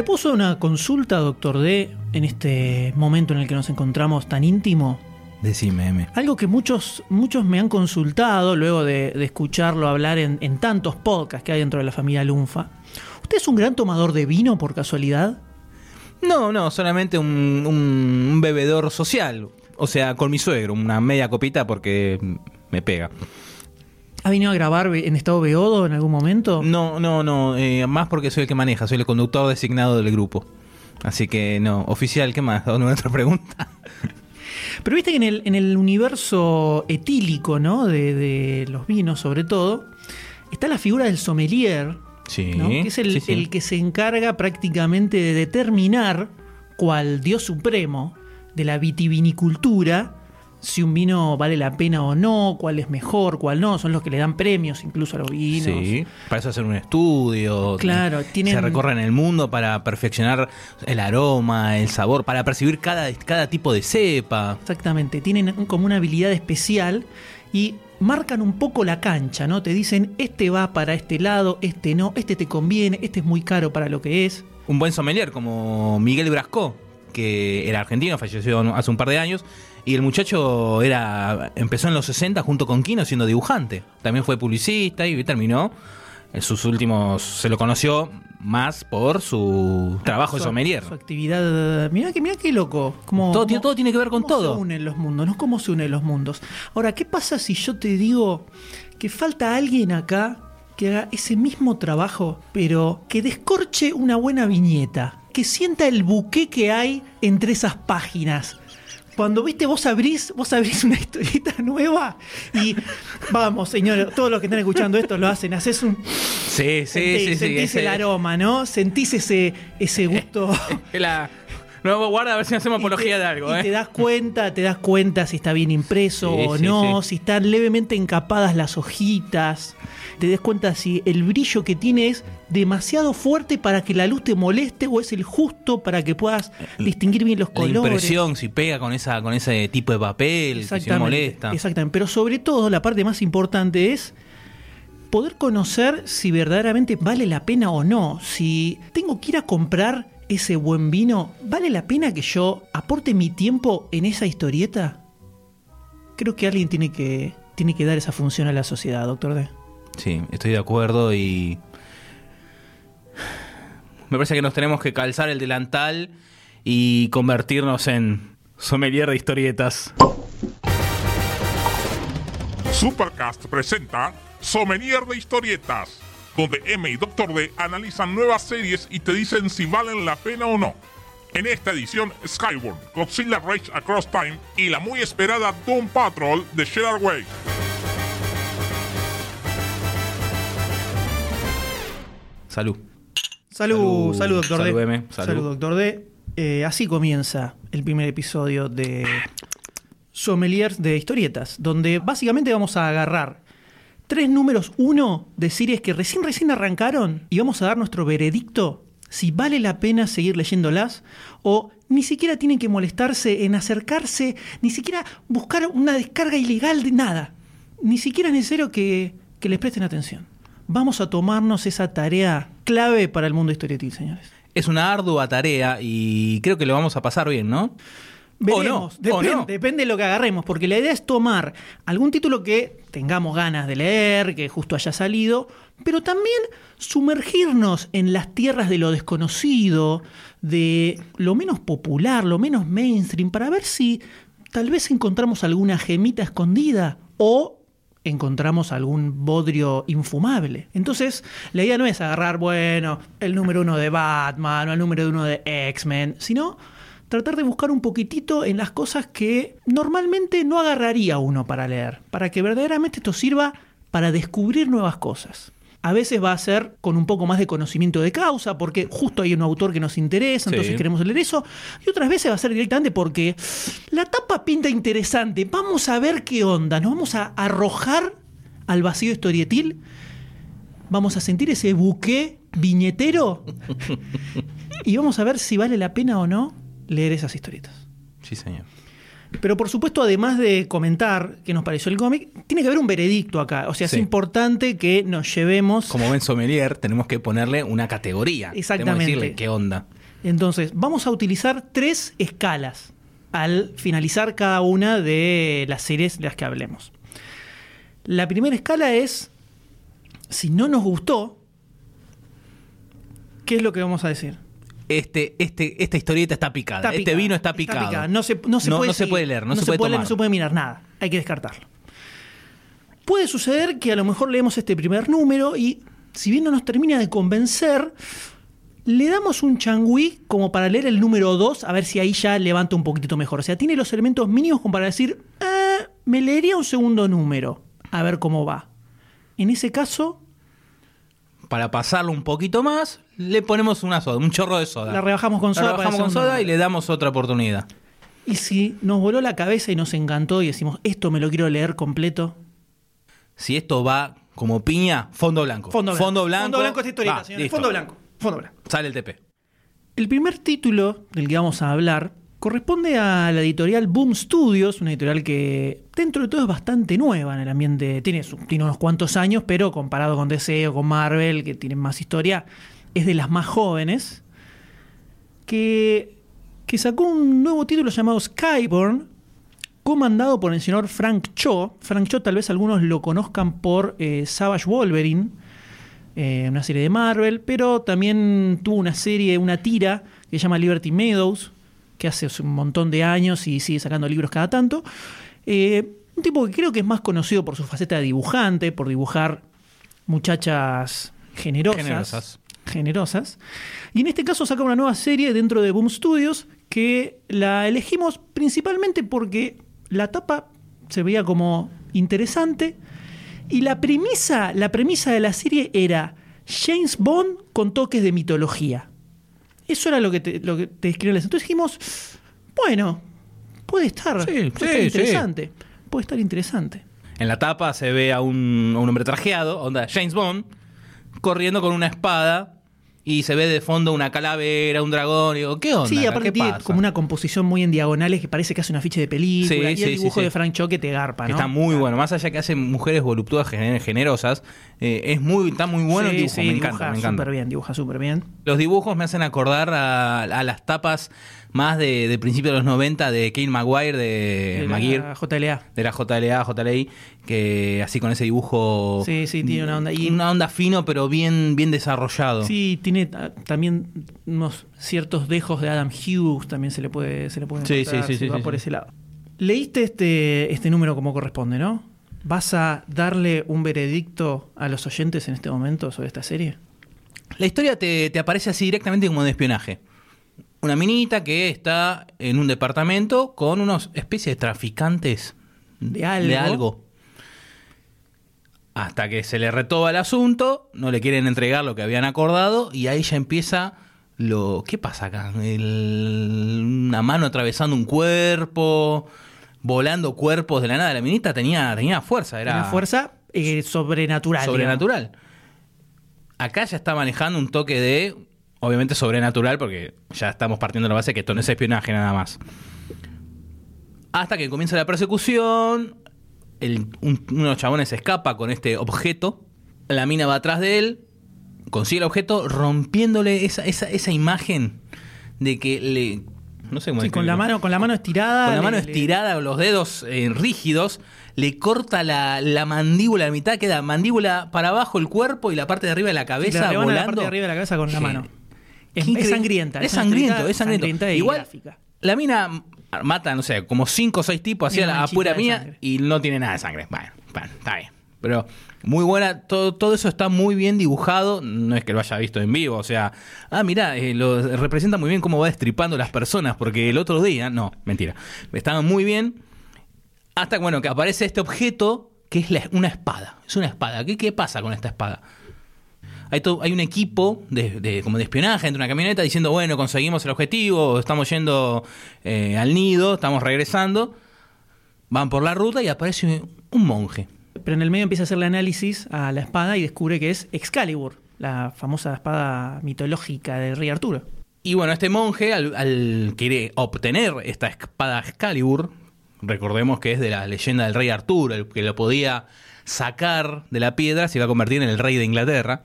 ¿Le puso una consulta, doctor D, en este momento en el que nos encontramos tan íntimo? Decime, M. Algo que muchos, muchos me han consultado luego de, de escucharlo hablar en, en tantos podcasts que hay dentro de la familia Lunfa. ¿Usted es un gran tomador de vino por casualidad? No, no, solamente un, un- un bebedor social. O sea, con mi suegro, una media copita porque me pega. ¿Ha venido a grabar en estado beodo en algún momento? No, no, no, eh, más porque soy el que maneja, soy el conductor designado del grupo. Así que no, oficial, ¿qué más? ¿Dónde otra pregunta? Pero viste que en el, en el universo etílico, ¿no? De, de los vinos, sobre todo, está la figura del sommelier, Sí, ¿no? que es el, sí, sí. el que se encarga prácticamente de determinar, cual dios supremo de la vitivinicultura, si un vino vale la pena o no, cuál es mejor, cuál no. Son los que le dan premios incluso a los vinos. Sí, para eso hacer un estudio. Claro, tienen- Se recorren el mundo para perfeccionar el aroma, el sabor, para percibir cada, cada tipo de cepa. Exactamente, tienen como una habilidad especial y marcan un poco la cancha, ¿no? Te dicen, este va para este lado, este no, este te conviene, este es muy caro para lo que es. Un buen sommelier como Miguel Brasco, que era argentino, falleció hace un par de años. Y el muchacho era empezó en los 60 junto con Kino siendo dibujante. También fue publicista y terminó. En sus últimos. Se lo conoció más por su trabajo de sommelier. Su actividad. Mirá que, mirá qué loco. Como, Todo tiene- todo tiene que ver con cómo todo. se unen los mundos, ¿no? ¿Cómo se unen los mundos? Ahora, ¿qué pasa si yo te digo que falta alguien acá que haga ese mismo trabajo, pero que descorche una buena viñeta? Que sienta el buque que hay entre esas páginas. Cuando viste, vos abrís, vos abrís una historieta nueva y vamos, señores, todos los que están escuchando esto lo hacen, haces un Sí, sí, sentís, sí, sí. sentís el aroma, ¿no? Sentís ese, ese gusto. La- No, guarda a ver si hacemos Y te- apología de algo, y ¿eh? te das cuenta, te das cuenta si está bien impreso Sí, o sí, no, sí. si están levemente encapadas las hojitas. Te das cuenta si el brillo que tiene es demasiado fuerte para que la luz te moleste o es el justo para que puedas distinguir bien los La colores. impresión, si pega con esa con ese tipo de papel, si no molesta. Exactamente. Pero sobre todo, la parte más importante es poder conocer si verdaderamente vale la pena o no. Si tengo que ir a comprar ese buen vino, ¿vale la pena que yo aporte mi tiempo en esa historieta? Creo que alguien tiene que, tiene que dar esa función a la sociedad, doctor D. Sí, estoy de acuerdo y. Me parece que nos tenemos que calzar el delantal y convertirnos en sommelier de historietas. Supercast presenta Sommelier de Historietas, donde M y Dr. D analizan nuevas series y te dicen si valen la pena o no. En esta edición, Skyward, Godzilla Rage Across Time y la muy esperada Doom Patrol de Gerard Way. Salud. Salud, Salud, salud, doctor salud, D. M, salud. doctor D. Eh, así comienza el primer episodio de Sommeliers de Historietas, donde básicamente vamos a agarrar tres números uno de series que recién recién arrancaron y vamos a dar nuestro veredicto si vale la pena seguir leyéndolas o ni siquiera tienen que molestarse en acercarse, ni siquiera buscar una descarga ilegal de nada. Ni siquiera es necesario que, que les presten atención. Vamos a tomarnos esa tarea clave para el mundo historietil, señores. Es una ardua tarea y creo que lo vamos a pasar bien, ¿no? Veremos, O no, depende, no. depende de lo que agarremos, porque la idea es tomar algún título que tengamos ganas de leer, que justo haya salido, pero también sumergirnos en las tierras de lo desconocido, de lo menos popular, lo menos mainstream, para ver si tal vez encontramos alguna gemita escondida o encontramos algún bodrio infumable. Entonces, la idea no es agarrar, bueno, el número uno de Batman o el número uno de X-Men, sino tratar de buscar un poquitito en las cosas que normalmente no agarraría uno para leer, para que verdaderamente esto sirva para descubrir nuevas cosas. A veces va a ser con un poco más de conocimiento de causa, porque justo hay un autor que nos interesa, entonces Sí. queremos leer eso. Y otras veces va a ser directamente porque la tapa pinta interesante. Vamos a ver qué onda. Nos vamos a arrojar al vacío historietil. Vamos a sentir ese buque viñetero. y vamos a ver si vale la pena o no leer esas historietas. Sí, señor. Pero por supuesto, además de comentar qué nos pareció el cómic, tiene que haber un veredicto acá. O sea, Sí. es importante que nos llevemos. Como ven sommelier, tenemos que ponerle una categoría. Exactamente. Tenemos que decirle qué onda. Entonces, vamos a utilizar tres escalas al finalizar cada una de las series de las que hablemos. La primera escala es, si no nos gustó, ¿qué es lo que vamos a decir? Este, este, esta historieta está picada. Está este vino está picado. picada. No se, no se No- puede no se seguir. puede leer, no se puede leer, no se puede mirar nada. Hay que descartarlo. Puede suceder que a lo mejor leemos este primer número y si bien no nos termina de convencer, le damos un changüí como para leer el número 2 a ver si ahí ya levanta un poquitito mejor. O sea, tiene los elementos mínimos como para decir, "Ah, me leería un segundo número a ver cómo va. En ese caso, Para pasarlo un poquito más, le ponemos una soda, un chorro de soda. La rebajamos con La soda para rebajamos con soda y le damos otra oportunidad. y si nos voló la cabeza y nos encantó y decimos, esto me lo quiero leer completo, Si esto va como piña, fondo blanco. Fondo blanco. Fondo blanco. Fondo blanco esta historieta, Va. Fondo blanco. Fondo blanco. Sale el TP. El primer título del que vamos a hablar corresponde a la editorial Boom Studios, una editorial que dentro de todo es bastante nueva en el ambiente. Tiene, tiene unos cuantos años, pero comparado con DC o con Marvel, que tienen más historia, es de las más jóvenes. Que, que sacó un nuevo título llamado Skyborn, comandado por el señor Frank Cho. Frank Cho tal vez algunos lo conozcan por eh, Savage Wolverine, eh, una serie de Marvel, pero también tuvo una serie, una tira que se llama Liberty Meadows, que hace un montón de años y sigue sacando libros cada tanto. Eh, un tipo que creo que es más conocido por su faceta de dibujante, por dibujar muchachas generosas. Generosas. generosas. Y en este caso saca una nueva serie dentro de Boom Studios que la elegimos principalmente porque la tapa se veía como interesante y la premisa, la premisa de la serie era James Bond con toques de mitología. Eso era lo que te, lo que te. Entonces dijimos, bueno, puede estar, Sí, puede sí, estar sí. interesante. Puede estar interesante. En la tapa se ve a un, a un hombre trajeado, onda James Bond, corriendo con una espada y se ve de fondo una calavera, un dragón. Y digo, ¿qué onda? Sí, aparte ¿Qué tiene como una composición muy en diagonales que parece que hace un afiche de película. Sí, y sí, el dibujo sí. de Frank Cho que te garpa, Que ¿no? está muy bueno. Más allá que hace mujeres voluptuosas, gener- generosas, eh, es muy, está muy bueno el dibujo. me dibuja encanta, me encanta. súper bien, dibuja súper bien. Los dibujos me hacen acordar a, a las tapas más de, de principios de los 90 de Kane Maguire, de De la Maguire, JLA. de la JLA, JLI, que así con ese dibujo. Sí, sí, tiene una onda. Y- Una onda fino, pero bien, bien desarrollado. Sí, tiene ah, también unos ciertos dejos de Adam Hughes, también se le puede, se le puede Sí, encontrar sí, sí, si va por ese lado. Leíste este, este número como corresponde, ¿no? ¿Vas a darle un veredicto a los oyentes en este momento sobre esta serie? La historia te, te aparece así directamente como de espionaje. Una minita que está en un departamento con unos especies de traficantes De algo. De algo. Hasta que se le retoba el asunto, no le quieren entregar lo que habían acordado y ahí ya empieza lo... ¿Qué pasa acá? El- una mano atravesando un cuerpo, volando cuerpos de la nada. La minita tenía, tenía fuerza, era Una fuerza eh, sobrenatural. sobrenatural. Acá ya está manejando un toque de, obviamente sobrenatural, porque ya estamos partiendo de la base que esto no es espionaje nada más. Hasta que comienza la persecución, el- un- uno de los chabones escapa con este objeto, la mina va atrás de él, consigue el objeto, rompiéndole esa, esa, esa imagen de que le... No sé cómo Sí, con la mano, con la mano estirada. Con la mano le- estirada, los dedos eh, rígidos, le corta la, la mandíbula a la mitad, queda mandíbula para abajo el cuerpo y la parte de arriba de la cabeza volando. la parte de arriba de la cabeza con la mano. Es, es sangrienta. Es sangriento, es sangriento. sangrienta y Igual, gráfica. la mina mata, no sé, como cinco o seis tipos así Una a la pura mía y no tiene nada de sangre. Bueno, bueno, está bien. Pero muy buena, todo, todo eso está muy bien dibujado. No es que lo haya visto en vivo, o sea, ah, mira, lo representa muy bien cómo va destripando las personas, porque el otro día, no, mentira, estaban muy bien. Hasta que, bueno, que aparece este objeto que es la- una espada. Es una espada. ¿Qué, qué pasa con esta espada? Hay, un equipo de, de- como de espionaje entre una camioneta diciendo, bueno, conseguimos el objetivo, estamos yendo eh, al nido, estamos regresando. Van por la ruta y aparece un monje. Pero en el medio empieza a hacerle análisis a la espada y descubre que es Excalibur, la famosa espada mitológica del rey Arturo. Y bueno, este monje, al, al querer obtener esta espada Excalibur, recordemos que es de la leyenda del rey Arturo, el que lo podía sacar de la piedra se iba a convertir en el rey de Inglaterra.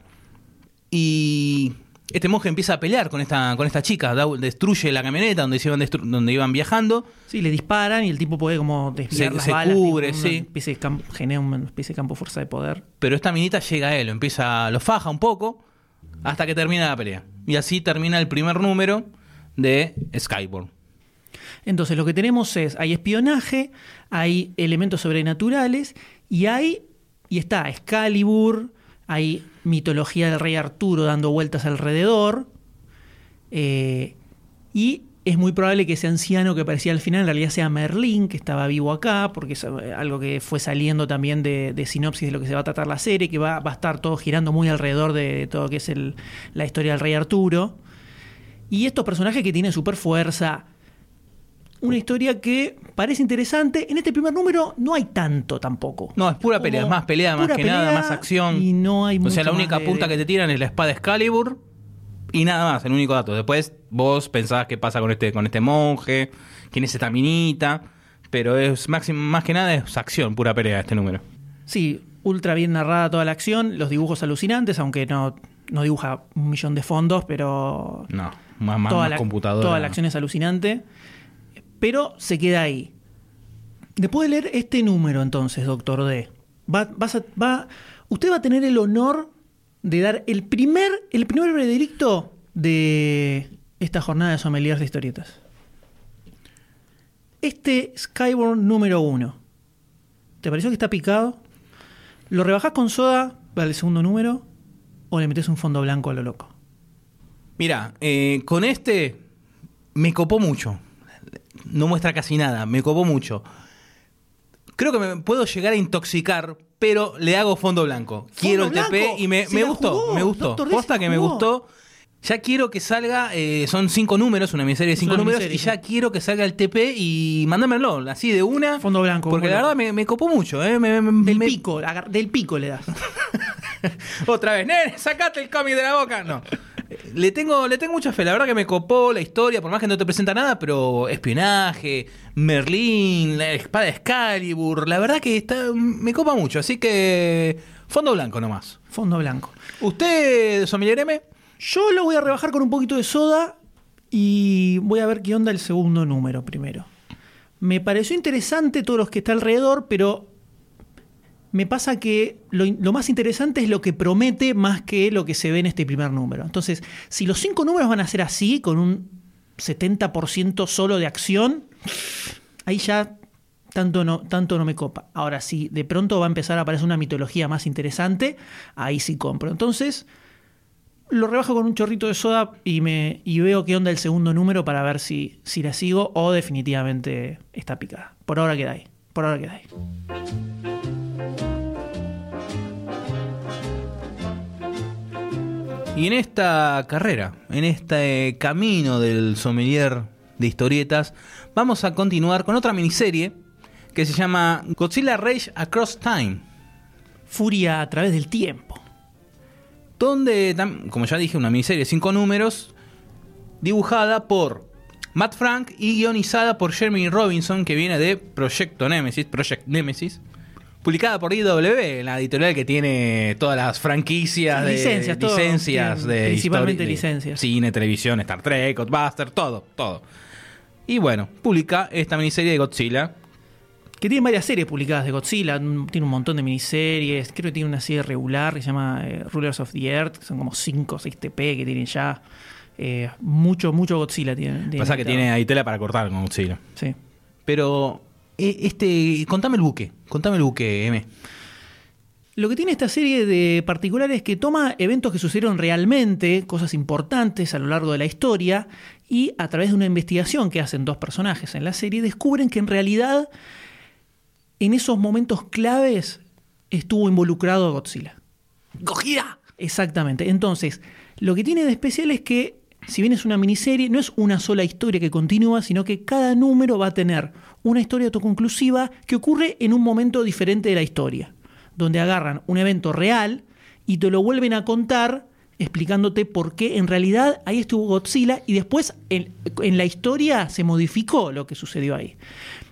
Y este monje empieza a pelear con esta, con esta chica, da- destruye la camioneta donde, se iban, destru- donde iban viajando. Sí, le disparan y el tipo puede como desviar Se- las se balas. cubre, tipo, sí. Una especie de campo, genera una especie de campo fuerza de poder. Pero esta minita llega a él, lo empieza, lo faja un poco hasta que termina la pelea. Y así termina el primer número de Skyborn. Entonces lo que tenemos es, hay espionaje, hay elementos sobrenaturales y hay, y está Excalibur, hay mitología del rey Arturo dando vueltas alrededor, eh, y es muy probable que ese anciano que aparecía al final en realidad sea Merlín, que estaba vivo acá, porque es eh, algo que fue saliendo también de, sinopsis de lo que se va a tratar la serie, que va, a estar todo girando muy alrededor de todo lo que es la historia del rey Arturo. Y estos personajes que tienen super fuerza, una historia que parece interesante. En este primer número no hay tanto tampoco. No, es pura pelea, es más pelea, más que nada, pelea más acción. Y no hay o sea, la única de- punta que te tiran es la espada Excalibur y nada más, el único dato. Después vos pensás qué pasa con este, con este monje, quién es esta minita, pero es máximo, más que nada es acción, pura pelea este número. Sí, ultra bien narrada toda la acción, los dibujos alucinantes, aunque no, no dibuja un millón de fondos, pero No, más, más, toda, más la, computadora. toda la acción es alucinante. Pero se queda ahí. Después de leer este número, entonces, doctor D, va, vas a- va- usted va a tener el honor de dar el primer, el primer veredicto de esta jornada de sommeliers de historietas. Este Skyborn número uno. ¿Te pareció que está picado? ¿Lo rebajás con soda para el segundo número? ¿O le metes un fondo blanco a lo loco? Mira, eh, con este me copó mucho. No muestra casi nada, me copó mucho. Creo que me puedo llegar a intoxicar, pero le hago fondo blanco. Quiero el blanco, TP y me, me gustó, jugó, me gustó. Posta que me gustó. Ya quiero que salga, eh, son cinco números, una miniserie de cinco una números, y ya quiero que salga el TP y mándamelo, así de una. Fondo blanco, Porque la verdad me, me copó mucho, ¿eh? Me- me- Del pico, del pico le das. Otra vez, nene, sacate el cómic de la boca. No. Le tengo, le tengo mucha fe, la verdad que me copó la historia, por más que no te presenta nada, pero espionaje, Merlín, la espada de Excalibur, la verdad que está, me copa mucho, así que fondo blanco nomás. Fondo blanco. ¿Usted, Sommelier M? Yo lo voy a rebajar con un poquito de soda y voy a ver qué onda el segundo número primero. Me pareció interesante todos los que está alrededor, pero me pasa que lo, más interesante es lo que promete más que lo que se ve en este primer número. Entonces, si los cinco números van a ser así, con un 70% solo de acción, ahí ya tanto no, tanto no me copa. Ahora, si de pronto va a empezar a aparecer una mitología más interesante, ahí sí compro. Entonces, lo rebajo con un chorrito de soda y, me, y veo qué onda el segundo número para ver si, si la sigo o definitivamente está picada. Por ahora queda ahí. Por ahora queda ahí. Y en esta carrera, en este camino del sommelier de historietas, vamos a continuar con otra miniserie que se llama Godzilla Rage Across Time. Furia a través del tiempo. donde, como ya dije, una miniserie de cinco números, dibujada por Matt Frank y guionizada por Jeremy Robinson, que viene de Proyecto Nemesis, Project Nemesis, publicada por IW, la editorial que tiene todas las franquicias Sí, de licencias, todo. licencias de principalmente de licencias. cine, televisión, Star Trek, Ghostbusters, todo, todo. Y bueno, publica esta miniserie de Godzilla, Que tiene varias series publicadas de Godzilla. Tiene un montón de miniseries. Creo que tiene una serie regular que se llama eh, Rulers of the Earth. Que son como 5 o 6 TP que tienen ya. Eh, mucho, mucho Godzilla tiene. tiene pasa que tiene ahí tela para cortar con Godzilla. Sí. Pero, este, contame el buque, contame el buque, M. Lo que tiene esta serie de particular es que toma eventos que sucedieron realmente, cosas importantes a lo largo de la historia, y a través de una investigación que hacen dos personajes en la serie, descubren que en realidad en esos momentos claves estuvo involucrado Godzilla. ¡Cogida! Exactamente. Entonces, lo que tiene de especial es que, si bien es una miniserie, no es una sola historia que continúa, sino que cada número va a tener una historia autoconclusiva que ocurre en un momento diferente de la historia, donde agarran un evento real y te lo vuelven a contar explicándote por qué en realidad ahí estuvo Godzilla y después en, en la historia se modificó lo que sucedió ahí.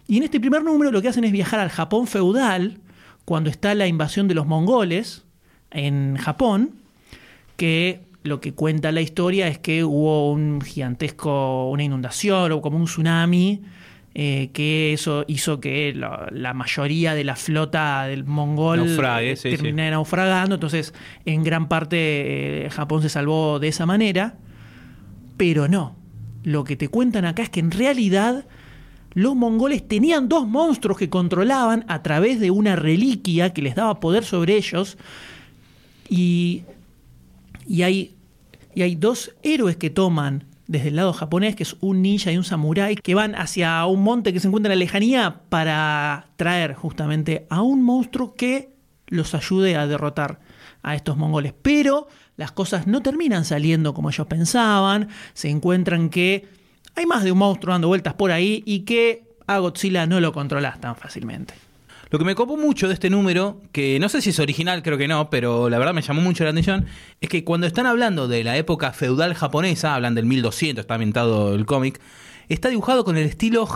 Y en este primer número lo que hacen es viajar al Japón feudal, cuando está la invasión de los mongoles en Japón, que lo que cuenta la historia es que hubo un gigantesco, una inundación o como un tsunami, eh, que eso hizo que la, la mayoría de la flota del mongol Naufrague, eh, sí. terminara naufragando. Entonces, en gran parte eh, Japón se salvó de esa manera. Pero no. Lo que te cuentan acá es que en realidad los mongoles tenían dos monstruos que controlaban a través de una reliquia que les daba poder sobre ellos. Y, y, hay, y hay dos héroes que toman desde el lado japonés, que es un ninja y un samurái, que van hacia un monte que se encuentra en la lejanía para traer justamente a un monstruo que los ayude a derrotar a estos mongoles. Pero las cosas no terminan saliendo como ellos pensaban, se encuentran que hay más de un monstruo dando vueltas por ahí y que a Godzilla no lo controlas tan fácilmente. Lo que me copó mucho de este número, que no sé si es original, creo que no, pero la verdad me llamó mucho la atención, es que cuando están hablando de la época feudal japonesa, hablan del 1200, está ambientado el cómic, está dibujado con el estilo,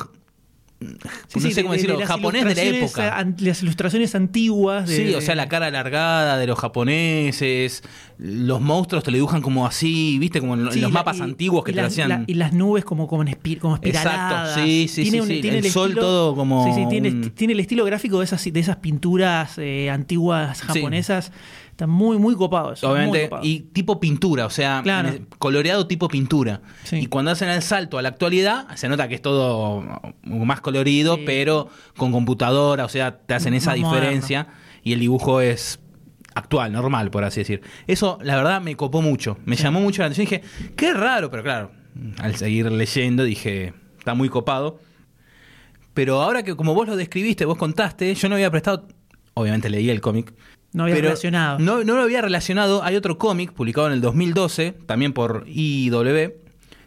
Sí, no sé cómo de- de decirlo, japonés de la época. an- Las ilustraciones antiguas. de- Sí, o sea, la cara alargada de los japoneses, los monstruos te lo dibujan como así, viste, como en Sí, los la- mapas y- antiguos que te lo hacían. la- y las nubes como, como, en espi- como espiraladas. Exacto, sí, sí, sí, sí. El sol todo como Sí, sí, tiene, un- tiene el estilo gráfico de esas, de esas pinturas eh, antiguas Sí. Está muy, muy copado eso. Obviamente, copado. y tipo pintura, o sea, Claro. me- coloreado tipo pintura. Sí. Y cuando hacen el salto a la actualidad, se nota que es todo más colorido, Sí. pero con computadora, o sea, te hacen esa diferencia y el dibujo es actual, normal, por así decir. Eso, la verdad, me copó mucho, me llamó mucho la atención. Dije, qué raro, pero claro, al seguir leyendo dije, está muy copado. Pero ahora que como vos lo describiste, vos contaste, yo no había prestado, obviamente leí el cómic, no había pero relacionado. No, no lo había relacionado. Hay otro cómic publicado en el 2012, también por IW,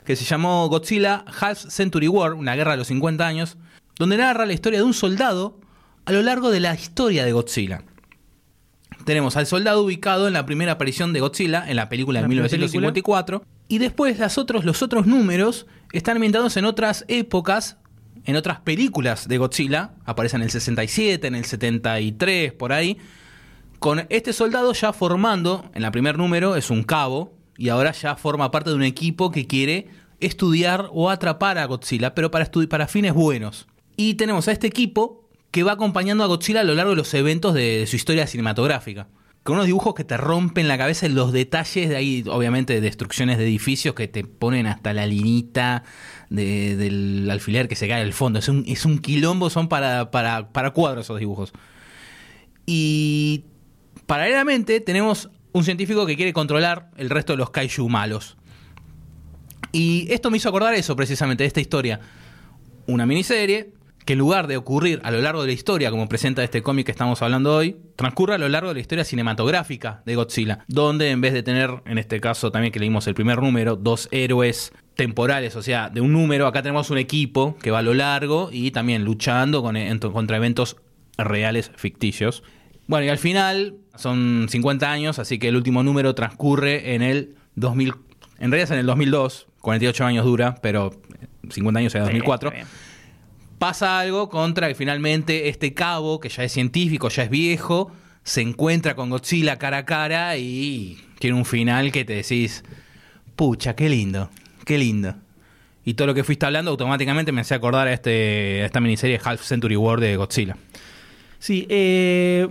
que se llamó Godzilla Half Century War, una guerra de los 50 años, donde narra la historia de un soldado a lo largo de la historia de Godzilla. Tenemos al soldado ubicado en la primera aparición de Godzilla en la película de La primera 1954 y después las otros, los otros números están ambientados en otras épocas, en otras películas de Godzilla, aparecen en el 67, en el 73, por ahí, con este soldado ya formando, en el primer número es un cabo, y ahora ya forma parte de un equipo que quiere estudiar o atrapar a Godzilla, pero para, para fines buenos. Y tenemos a este equipo que va acompañando a Godzilla a lo largo de los eventos de, su historia cinematográfica. Con unos dibujos que te rompen la cabeza en los detalles, de ahí obviamente de destrucciones de edificios que te ponen hasta la linita de- del alfiler que se cae al fondo. Es un, es un quilombo, son para, para, para cuadros esos dibujos. Y paralelamente tenemos un científico que quiere controlar el resto de los kaiju malos. Y esto me hizo acordar eso precisamente, de esta historia. Una miniserie que en lugar de ocurrir a lo largo de la historia, como presenta este cómic que estamos hablando hoy, transcurre a lo largo de la historia cinematográfica de Godzilla, donde en vez de tener, en este caso también que leímos el primer número, dos héroes temporales, o sea, de un número, acá tenemos un equipo que va a lo largo y también luchando en- contra eventos reales ficticios. Bueno, y al final son 50 años, así que el último número transcurre en el 2000, en realidad es en el 2002, 48 años dura, pero 50 años es Sí, 2004 está bien. pasa algo contra que finalmente este cabo, que ya es científico, ya es viejo, se encuentra con Godzilla cara a cara y tiene un final que te decís, pucha, qué lindo, qué lindo. Y todo lo que fuiste hablando automáticamente me hace acordar a, este, a esta miniserie Half Century War de Godzilla. Sí, eh,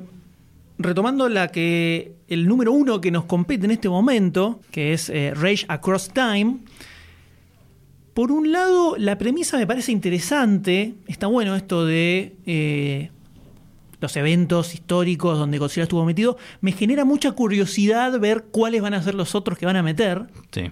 retomando la que el número uno que nos compete en este momento, que es eh, Rage Across Time. Por un lado, la premisa me parece interesante. Está bueno esto de eh, los eventos históricos donde Godzilla estuvo metido. Me genera mucha curiosidad ver cuáles van a ser los otros que van a meter. Sí.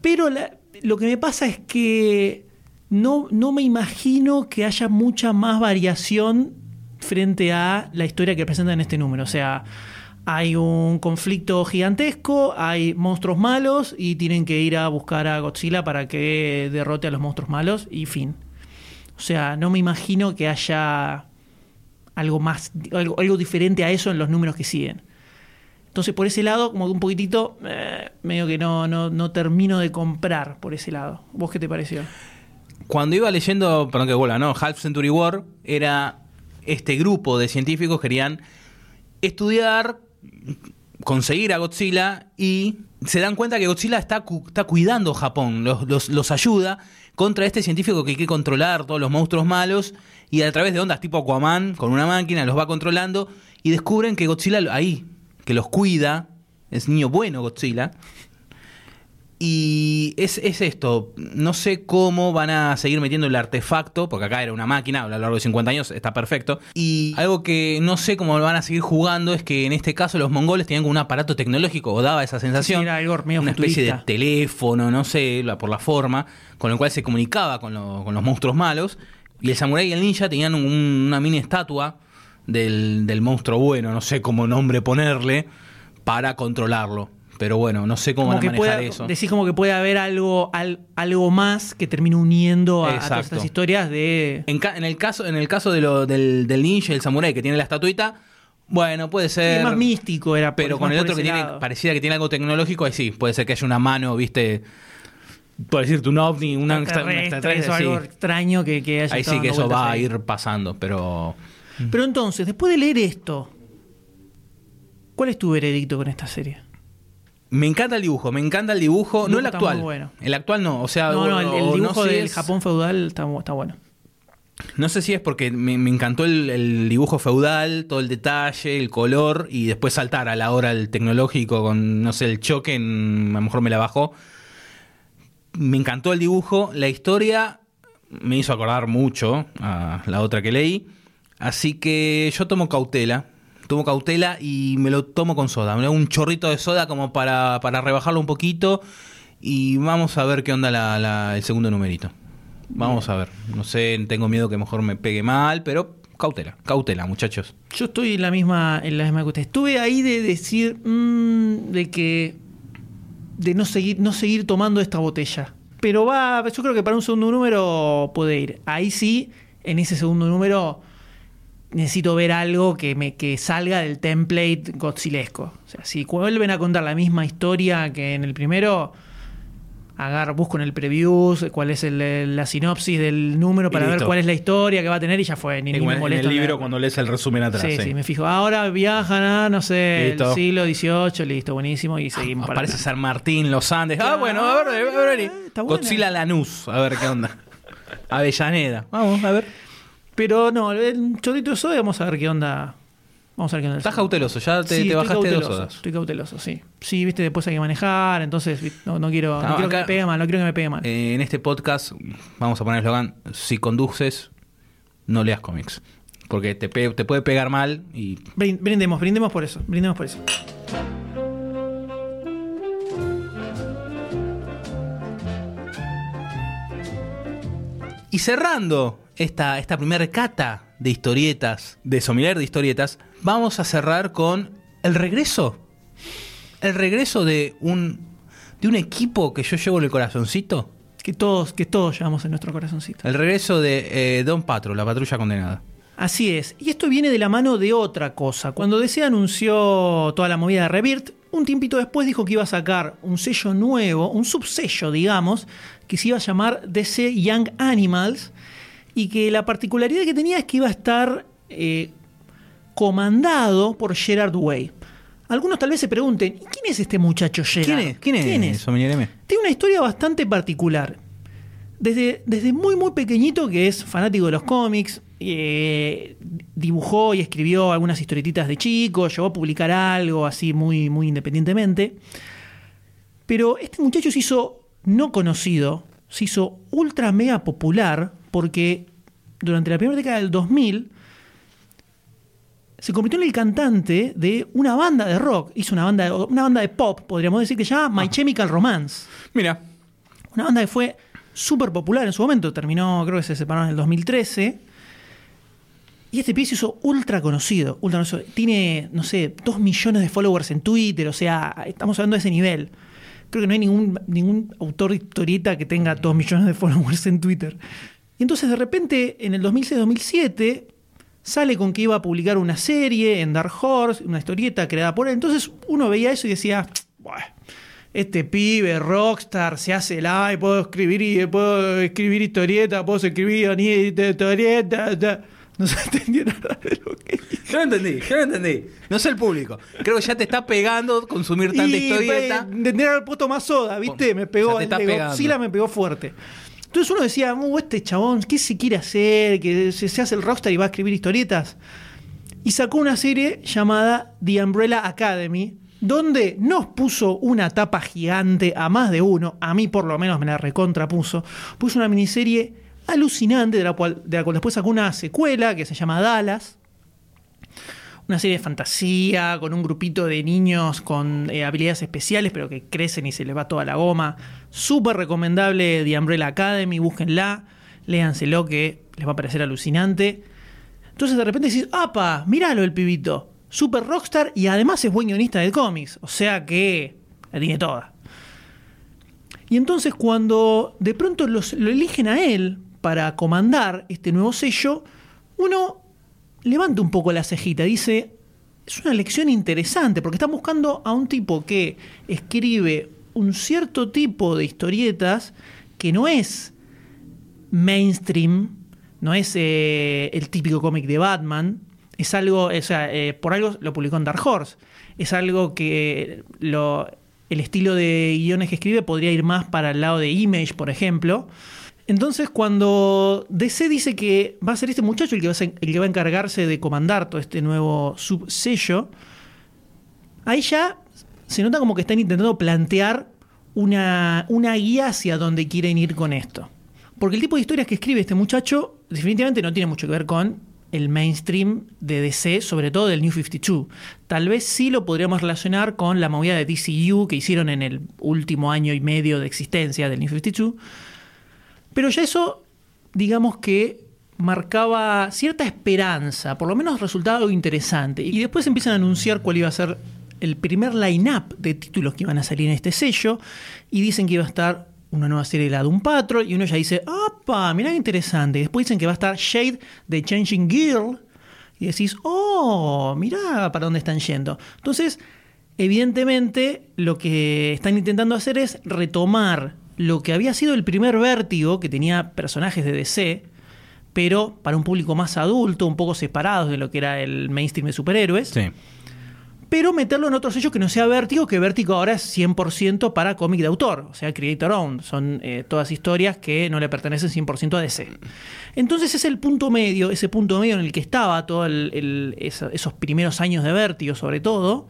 Pero la- lo que me pasa es que no, no me imagino que haya mucha más variación frente a la historia que presentan en este número. O sea, hay un conflicto gigantesco, hay monstruos malos y tienen que ir a buscar a Godzilla para que derrote a los monstruos malos y fin. O sea, no me imagino que haya algo más, algo, algo diferente a eso en los números que siguen. Entonces, por ese lado, como que un poquitito, eh, medio que no, no, no termino de comprar por ese lado. ¿Vos qué te pareció? cuando iba leyendo, perdón que vuelva, ¿no? Half Century War, era este grupo de científicos querían estudiar, conseguir a Godzilla y se dan cuenta que Godzilla está, cu- está cuidando Japón, los, los- los ayuda contra este científico que hay que controlar todos los monstruos malos y a través de ondas tipo Aquaman, con una máquina, los va controlando y descubren que Godzilla ahí, que los cuida, es niño bueno Godzilla, y es, es esto, no sé cómo van a seguir metiendo el artefacto, porque acá era una máquina, a lo largo de 50 años está perfecto. Y algo que no sé cómo van a seguir jugando es que en este caso los mongoles tenían como un aparato tecnológico, o daba esa sensación. Sí, era algo medio una especie de teléfono, no sé, por la forma, con el cual se comunicaba con, lo- con los monstruos malos. Y el samurái y el ninja tenían un- una mini estatua del, del monstruo bueno, no sé cómo nombre ponerle, para controlarlo. Pero bueno, no sé cómo Como van a manejar pueda, eso. decís como que puede haber algo, al- algo más que termine uniendo a, a todas estas historias de... En, ca- en el caso, en el caso de lo, del, del ninja y el samurái que tiene la estatuita, bueno, puede ser. Sí, más místico era. Pero con el otro que tiene, pareciera que tiene algo tecnológico, ahí sí, puede ser que haya una mano, viste, por decirte un ovni, una Extraterrestre, algo extraño que, que haya Ahí sí que eso va a ir pasando, pero Pero entonces, después de leer esto, ¿cuál es tu veredicto con esta serie? Me encanta el dibujo, me encanta el dibujo, El no el actual. bueno. El actual no, o sea, No, no, el, no dibujo del es- Japón feudal está, bu- está bueno. No sé si es porque me, me encantó el, el dibujo feudal, todo el detalle, el color, y después saltar a la hora el tecnológico con, no sé, el choque, en- a lo mejor me la bajó. Me encantó el dibujo, la historia me hizo acordar mucho a la otra que leí, así que yo tomo cautela, tomo cautela y me lo tomo con soda, me hago un chorrito de soda como para, para rebajarlo un poquito y vamos a ver qué onda el segundo numerito. Vamos a ver. No sé, tengo miedo que mejor me pegue mal, pero cautela, cautela, muchachos. Yo estoy en la misma, en la misma que usted. Estuve ahí de decir mm, de que de no seguir, no seguir tomando esta botella. Pero va, yo creo que para un segundo número puede ir. Ahí sí, en ese segundo número necesito ver algo que me que salga del template godzilesco. O sea, si vuelven a contar la misma historia que en el primero, agarro, busco en el preview cuál es el- la sinopsis del número para ver cuál es la historia que va a tener y ya fue. Ni, ni me molesto en leerlo. lees el resumen atrás. Sí, sí, me fijo. Ahora viajan a, no sé, Listo. el siglo XVIII, listo, buenísimo, y seguimos para Aparece. San Martín, los Andes. Ah, Claro, bueno, a ver, a ver, a ver. Godzilla Lanús, a ver qué onda. Avellaneda. Vamos, a ver. Pero no, el chorrito de soda, vamos a ver qué onda. Vamos a ver qué onda. Estás cauteloso, ya te, Sí, te bajaste dos cauteloso, sodas. Estoy cauteloso, sí. Sí, viste, después hay que manejar, entonces no, no quiero, no No, quiero que me pegue mal, no quiero que me pegue mal. Eh, en este podcast, vamos a poner el eslogan: si conduces, no leas cómics. Porque te, pe- te puede pegar mal y Brin- Brindemos, brindemos por eso, brindemos por eso. Y cerrando esta, esta primera cata de historietas, de sommelier de historietas, vamos a cerrar con el regreso. El regreso de un, de un equipo que yo llevo en el corazoncito. Que todos, que todos llevamos en nuestro corazoncito. El regreso de eh, Don Patro, la patrulla condenada. Así es. Y esto viene de la mano de otra cosa. Cuando DC anunció toda la movida de Rebirth, un tiempito después dijo que iba a sacar un sello nuevo, un subsello, digamos, que se iba a llamar DC Young Animals. Y que la particularidad que tenía es que iba a estar eh, comandado por Gerard Way. Algunos tal vez se pregunten, ¿y quién es este muchacho Gerard? ¿Quién es? ¿Quién es, sommelier M? Tiene una historia bastante particular. Desde, desde muy, muy pequeñito, que es fanático de los cómics, eh, dibujó y escribió algunas historietitas de chico, llegó a publicar algo así muy, muy independientemente. Pero este muchacho se hizo no conocido, se hizo ultra mega popular, porque durante la primera década del 2000 se convirtió en el cantante de una banda de rock. Hizo una banda, de- una banda de pop, podríamos decir, que se llama My Chemical Romance. Mira, Una banda que fue súper popular en su momento. Terminó, creo que se separaron en el 2013. Y este pibe se hizo ultra conocido. Ultra conocido. Tiene, no sé, dos millones de followers en Twitter. O sea, estamos hablando de ese nivel. Creo que no hay ningún, ningún autor de historieta que tenga dos millones de followers en Twitter. Y entonces, de repente, en el 2006-2007, sale con que iba a publicar una serie en Dark Horse, una historieta creada por él. Entonces, uno veía eso y decía, "Buah, este pibe, rockstar, se hace ay, puedo escribir y puedo escribir historieta, puedo escribir historieta. No se entendió nada de lo que Yo lo entendí, yo lo entendí. No sé el público. Creo que ya te está pegando consumir tanta y, historieta. Que haber puesto más soda, ¿viste? Me pegó, te está el pegando. Godzilla me pegó fuerte. Entonces uno decía, "Uh, este chabón, ¿qué se quiere hacer? Que se, hace el rockstar y va a escribir historietas. Y sacó una serie llamada The Umbrella Academy, donde nos puso una tapa gigante a más de uno, a mí por lo menos me la recontrapuso, puso una miniserie alucinante, de la cual después sacó una secuela que se llama Dallas, una serie de fantasía con un grupito de niños con eh, habilidades especiales, pero que crecen y se les va toda la goma. Súper recomendable The Umbrella Academy, búsquenla, léanselo que les va a parecer alucinante. Entonces de repente decís, ¡apa! Míralo el pibito. Super rockstar y además es buen guionista de cómics. O sea que la tiene toda. Y entonces cuando de pronto los- lo eligen a él para comandar este nuevo sello, uno levanta un poco la cejita, dice, es una lección interesante, porque están buscando a un tipo que escribe un cierto tipo de historietas que no es mainstream, no es eh, el típico cómic de Batman, es algo, o sea, eh, por algo lo publicó en Dark Horse, es algo que lo, el estilo de guiones que escribe podría ir más para el lado de Image, por ejemplo. Entonces, cuando DC dice que va a ser este muchacho el que va a, encargarse de comandar todo este nuevo subsello, ahí ya se nota como que están intentando plantear una, una guía hacia dónde quieren ir con esto. Porque el tipo de historias que escribe este muchacho definitivamente no tiene mucho que ver con el mainstream de DC, sobre todo del New 52. Tal vez sí lo podríamos relacionar con la movida de DCU que hicieron en el último año y medio de existencia del New 52. Pero ya eso, digamos que marcaba cierta esperanza, por lo menos resultaba algo interesante. Y después empiezan a anunciar cuál iba a ser el primer line-up de títulos que iban a salir en este sello. Y dicen que iba a estar una nueva serie de la Doom Patrol. Y uno ya dice, ¡apa! Mirá qué interesante. Y después dicen que va a estar Shade de Changing Girl. Y decís, ¡oh! Mirá para dónde están yendo. Entonces, evidentemente, lo que están intentando hacer es retomar lo que había sido el primer vértigo, que tenía personajes de DC, pero para un público más adulto, un poco separados de lo que era el mainstream de superhéroes, Sí. pero meterlo en otros sellos que no sea Vértigo, que Vértigo ahora es 100% para cómic de autor, o sea, Creator Owned. Son eh, todas historias que no le pertenecen 100% a DC. Entonces es el punto medio, ese punto medio en el que estaba todos esos primeros años de Vértigo, sobre todo,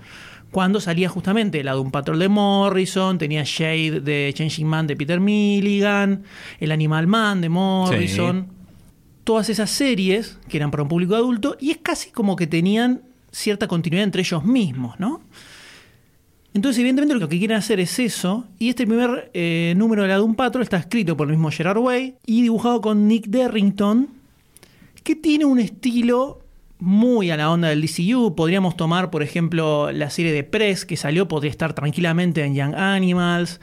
cuando salía justamente la de un patrol de Morrison, tenía Shade de Changing Man de Peter Milligan, el Animal Man de Morrison todas esas series que eran para un público adulto y es casi como que tenían cierta continuidad entre ellos mismos, ¿no? Entonces, evidentemente, lo que quieren hacer es eso. Y este primer eh, número de la Doom Patrol está escrito por el mismo Gerard Way y dibujado con Nick Derrington, que tiene un estilo muy a la onda del DCU. Podríamos tomar, por ejemplo, la serie de Press que salió, podría estar tranquilamente en Young Animals.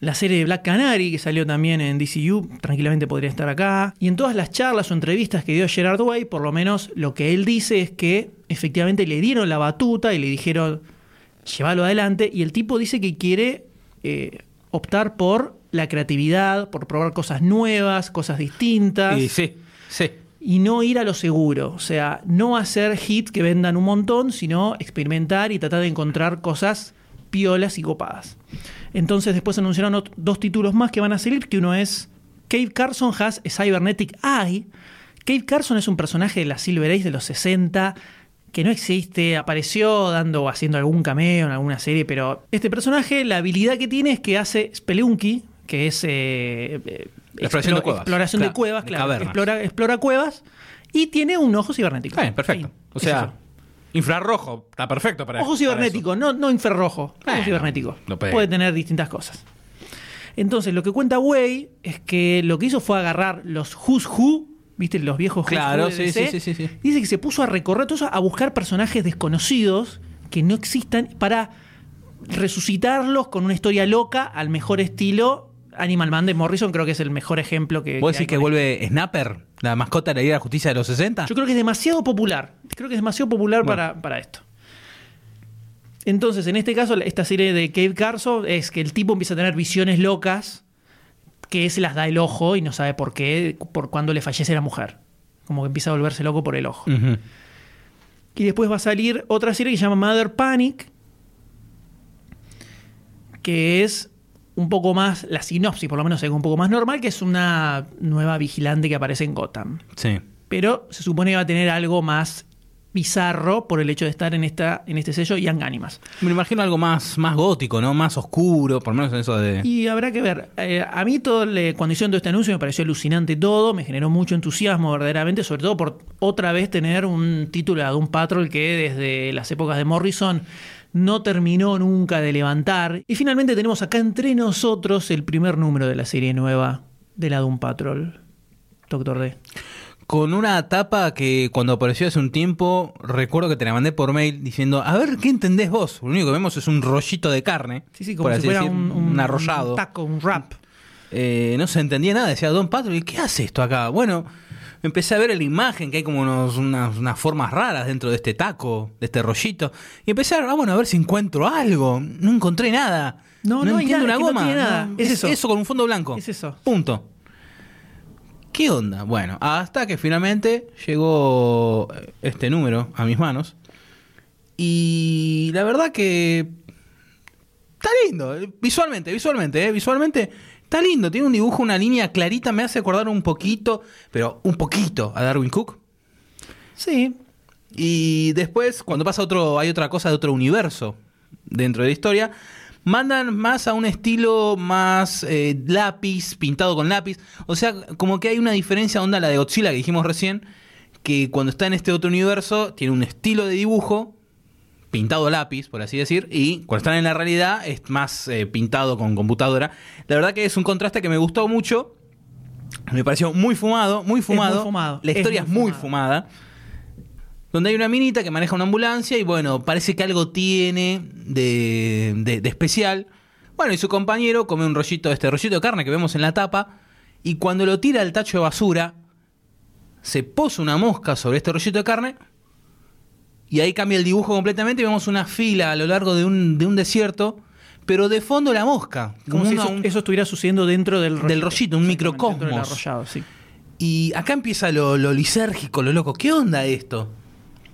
La serie de Black Canary, que salió también en DCU, tranquilamente podría estar acá. Y en todas las charlas o entrevistas que dio Gerard Way, por lo menos lo que él dice es que efectivamente le dieron la batuta y le dijeron, llévalo adelante. Y el tipo dice que quiere eh, optar por la creatividad, por probar cosas nuevas, cosas distintas Y sí, sí. Y no ir a lo seguro. O sea, no hacer hits que vendan un montón, sino experimentar y tratar de encontrar cosas piolas y copadas. Entonces después anunciaron dos títulos más que van a salir, que uno es Cave Carson has a Cybernetic Eye. Cave Carson es un personaje de la Silver Age de los 60 que no existe, apareció dando haciendo algún cameo en alguna serie, pero este personaje, la habilidad que tiene es que hace Spelunky, que es eh, eh, Exploración de cuevas. exploración de cuevas, claro. Explora, explora cuevas y tiene un ojo cibernético. Bien, perfecto. O sea, eso. infrarrojo, está perfecto para Ojo para cibernético, no, no infrarrojo. Ojo cibernético. puede. Puede tener distintas cosas. Entonces, lo que cuenta Way es que lo que hizo fue agarrar los Who's Who, ¿viste? Los viejos Who's Claro, Who de sí, DC. sí, sí, sí, sí. Dice que se puso a recorrer todo eso, a buscar personajes desconocidos que no existan para resucitarlos con una historia loca al mejor estilo. Animal Man de Morrison creo que es el mejor ejemplo que. ¿Vos que decís que vuelve Snapper, la mascota de la Liga de la Justicia de los 60? yo creo que es demasiado popular. Creo que es demasiado popular Bueno. para, para esto. Entonces, en este caso, esta serie de Cave Carso es que el tipo empieza a tener visiones locas que se las da el ojo y no sabe por qué, por cuando le fallece la mujer. Como que empieza a volverse loco por el ojo. Y después va a salir otra serie que se llama Mother Panic, que es un poco más, la sinopsis por lo menos es un poco más normal, que es una nueva vigilante que aparece en Gotham. Sí. Pero se supone que va a tener algo más bizarro por el hecho de estar en, esta, en este sello Young Animas. Me imagino algo más, más gótico, ¿no? Más oscuro, por lo menos en eso de. Y habrá que ver. Eh, a mí todo le- cuando hicieron todo este anuncio me pareció alucinante todo, me generó mucho entusiasmo verdaderamente, sobre todo por otra vez tener un título de un Patrol que desde las épocas de Morrison no terminó nunca de levantar. Y finalmente tenemos acá entre nosotros el primer número de la serie nueva de la Doom Patrol. Doctor D. Con una tapa que cuando apareció hace un tiempo, recuerdo que te la mandé por mail diciendo, a ver, ¿qué entendés vos? Lo único que vemos es un rollito de carne. Sí, sí, como por si así fuera decir, un, un- arrollado. un taco, un rap. Eh, no se entendía nada, decía Don Patrol, ¿y qué hace esto acá? Bueno, empecé a ver la imagen que hay como unos- unas, unas formas raras dentro de este taco, de este rollito, y empecé a, ah, bueno, a ver si encuentro algo. No encontré nada. No, no entiendo nada, una no goma. tiene nada. No, Es eso. con un fondo blanco. Es eso. Punto. ¿Qué onda? Bueno, hasta que finalmente llegó este número a mis manos. Y la verdad que está lindo, eh, visualmente, visualmente, eh, visualmente está lindo. Tiene un dibujo, una línea clarita, me hace acordar un poquito, pero un poquito a Darwin Cook. Sí, Y después, cuando pasa otro, hay otra cosa de otro universo dentro de la historia, mandan más a un estilo más eh, lápiz, pintado con lápiz. O sea, como que hay una diferencia onda la de Godzilla que dijimos recién, que cuando está en este otro universo tiene un estilo de dibujo pintado lápiz, por así decir, y cuando están en la realidad es más eh, pintado con computadora. La verdad que es un contraste que me gustó mucho. Me pareció muy fumado, muy fumado. muy fumado, La historia es muy fumada. Donde hay una minita que maneja una ambulancia y bueno, parece que algo tiene de, de- de especial. Bueno, y su compañero come un rollito, este rollito de carne que vemos en la tapa, y cuando lo tira al tacho de basura, se posa una mosca sobre este rollito de carne, y ahí cambia el dibujo completamente y vemos una fila a lo largo de un, de un desierto, pero de fondo la mosca. como si eso, un- eso estuviera sucediendo dentro del rollito. Del rollito, un microcosmos. Arrollado, sí. Y acá empieza lo, lo lisérgico, lo loco. ¿Qué onda esto?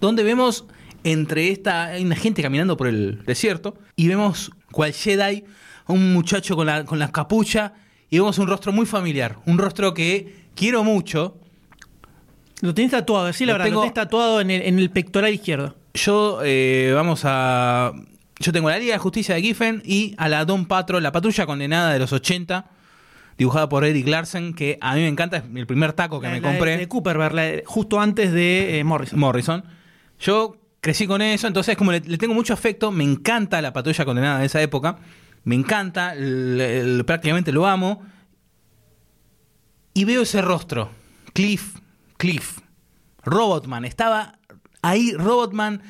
Donde vemos entre esta. Hay una gente caminando por el desierto y vemos cual Jedi, un muchacho con la, con la capucha y vemos un rostro muy familiar. Un rostro que quiero mucho. Lo tenés tatuado, sí, la Lo verdad, tengo- lo tenés tatuado en el, en el pectoral izquierdo. Yo, eh, vamos a. Yo tengo la Liga de Justicia de Giffen y a la Don Patrol, la patrulla condenada de los 80, dibujada por Eric Larsen, que a mí me encanta, es el primer taco que La- me la de- compré. De, Cooper, la justo antes de eh, Morrison. Morrison. Yo crecí con eso, entonces como le, le tengo mucho afecto, me encanta la patrulla condenada de esa época, me encanta, prácticamente lo amo. Y veo ese rostro, Cliff, Cliff, Robotman, estaba ahí Robotman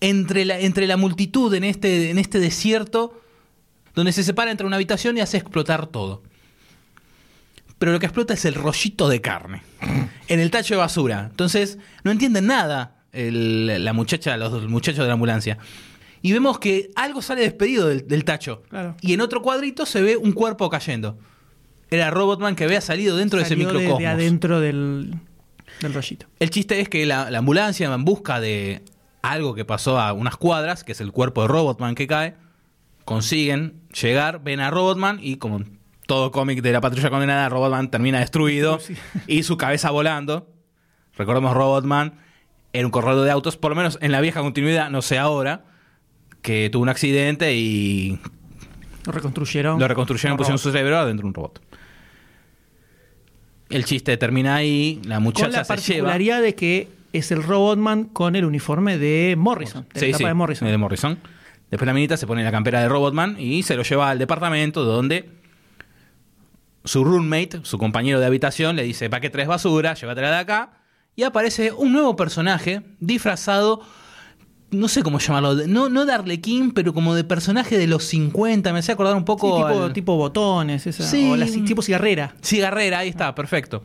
entre la, entre la multitud en este, en este desierto, donde se separa entre una habitación y hace explotar todo. Pero lo que explota es el rollito de carne en el tacho de basura. Entonces, no entienden nada el- la muchacha, los muchachos de la ambulancia. Y vemos que algo sale despedido del, del tacho. Claro. Y en otro cuadrito se ve un cuerpo cayendo. Era Robotman que había salido dentro de ese de- microcosmos. De, adentro del, del rollito. El chiste es que la, la ambulancia en busca de algo que pasó a unas cuadras, que es el cuerpo de Robotman que cae, consiguen llegar, ven a Robotman y como en todo cómic de la patrulla condenada, Robotman termina destruido Sí. y su cabeza volando. Recordemos Robotman era un corredor de autos, por lo menos en la vieja continuidad, no sé ahora, que tuvo un accidente y Lo reconstruyeron. lo reconstruyeron, pusieron robot. su cerebro dentro de un robot. El chiste termina ahí, la muchacha Con la se lleva. particularidad de que es el Robotman con el uniforme de Morrison. De la etapa de Morrison. de Morrison. Después la minita se pone la campera de Robotman y se lo lleva al departamento donde su roommate, su compañero de habitación, le dice, ¿para qué traes basura? Llévatela de acá. Y aparece un nuevo personaje disfrazado, no sé cómo llamarlo, no, no de Arlequín, pero como de personaje de los 50. Me hace acordar un Sí, poco... tipo, al- tipo botones, esa, Sí. o la, tipo cigarrera. Cigarrera, ahí está, perfecto.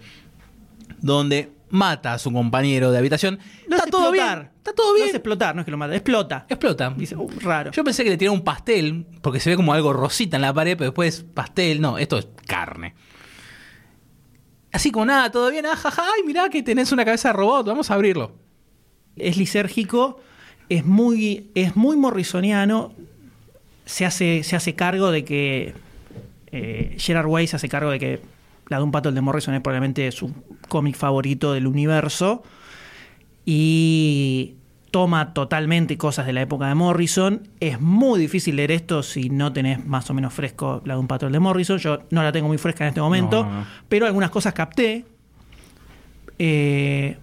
Donde mata a su compañero de habitación. Está todo explotar. bien. Está todo bien. hace explotar, no es que lo mata, explota. Explota. Dice, "Uh, raro. Yo pensé que le tiraba un pastel, porque se ve como algo rosita en la pared, pero después pastel. No, esto es carne. Así como nada, todo bien. Ah, jaja, ay, mirá que tenés una cabeza de robot, vamos a abrirlo. es lisérgico, es muy, es muy morrisoniano, se hace, se hace cargo de que eh, Gerard Way se hace cargo de que la de un pato el de Morrison es probablemente su cómic favorito del universo y toma totalmente cosas de la época de Morrison. Es muy difícil leer esto si no tenés más o menos fresco la de un de Morrison. Yo no la tengo muy fresca en este momento, No, no, no. pero algunas cosas capté. Eh,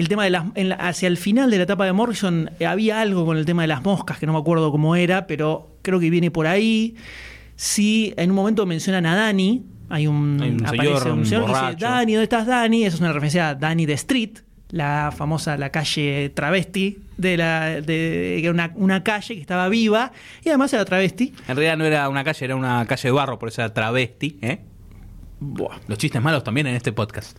el tema de las. en la- hacia el final de la etapa de Morrison eh, había algo con el tema de las moscas que no me acuerdo cómo era, pero creo que viene por ahí. Sí, en un momento mencionan a Dani. Hay un, Hay un aparece señor, un señor que dice. Dani, ¿dónde estás, Dani? Esa es una referencia a Dani de Street, la famosa la calle travesti, de la, de, que era una, una calle que estaba viva y además era travesti. En realidad no era una calle, era una calle de barro, por eso era travesti. ¿eh? Buah. Los chistes malos también en este podcast.